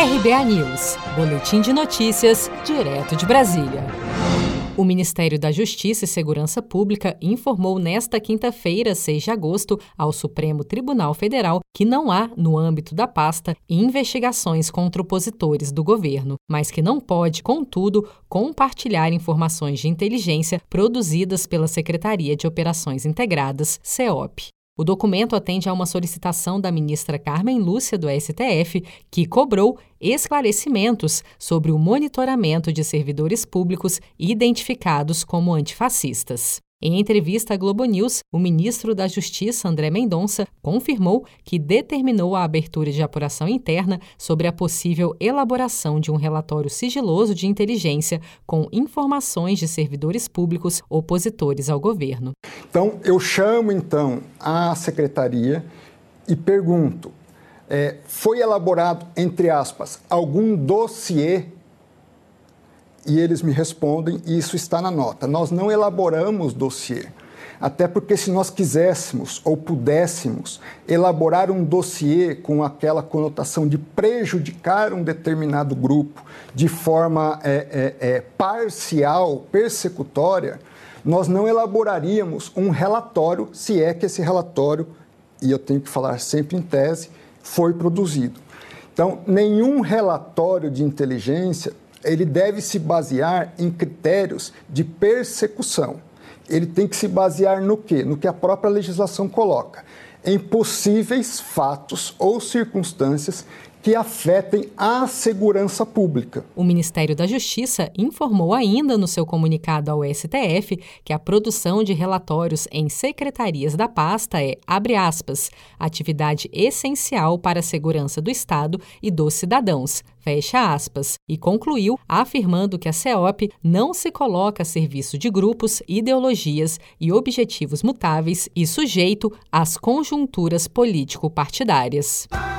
RBA News, Boletim de Notícias, direto de Brasília. O Ministério da Justiça e Segurança Pública informou nesta quinta-feira, 6 de agosto, ao Supremo Tribunal Federal que não há, no âmbito da pasta, investigações contra opositores do governo, mas que não pode, contudo, compartilhar informações de inteligência produzidas pela Secretaria de Operações Integradas, CEOP. O documento atende a uma solicitação da ministra Carmen Lúcia do STF, que cobrou esclarecimentos sobre o monitoramento de servidores públicos identificados como antifascistas. Em entrevista à Globo News, o ministro da Justiça, André Mendonça, confirmou que determinou a abertura de apuração interna sobre a possível elaboração de um relatório sigiloso de inteligência com informações de servidores públicos opositores ao governo. Então, eu chamo então a secretaria e pergunto: é, foi elaborado, entre aspas, algum dossiê e eles me respondem, e isso está na nota. Nós não elaboramos dossiê. Até porque, se nós quiséssemos ou pudéssemos elaborar um dossiê com aquela conotação de prejudicar um determinado grupo de forma é, é, é, parcial, persecutória, nós não elaboraríamos um relatório, se é que esse relatório, e eu tenho que falar sempre em tese, foi produzido. Então, nenhum relatório de inteligência ele deve se basear em critérios de persecução. Ele tem que se basear no quê? No que a própria legislação coloca. Em possíveis fatos ou circunstâncias que afetem a segurança pública. O Ministério da Justiça informou ainda no seu comunicado ao STF que a produção de relatórios em secretarias da pasta é, abre aspas, atividade essencial para a segurança do Estado e dos cidadãos, fecha aspas, e concluiu afirmando que a CEOP não se coloca a serviço de grupos, ideologias e objetivos mutáveis e sujeito às conjunturas político-partidárias.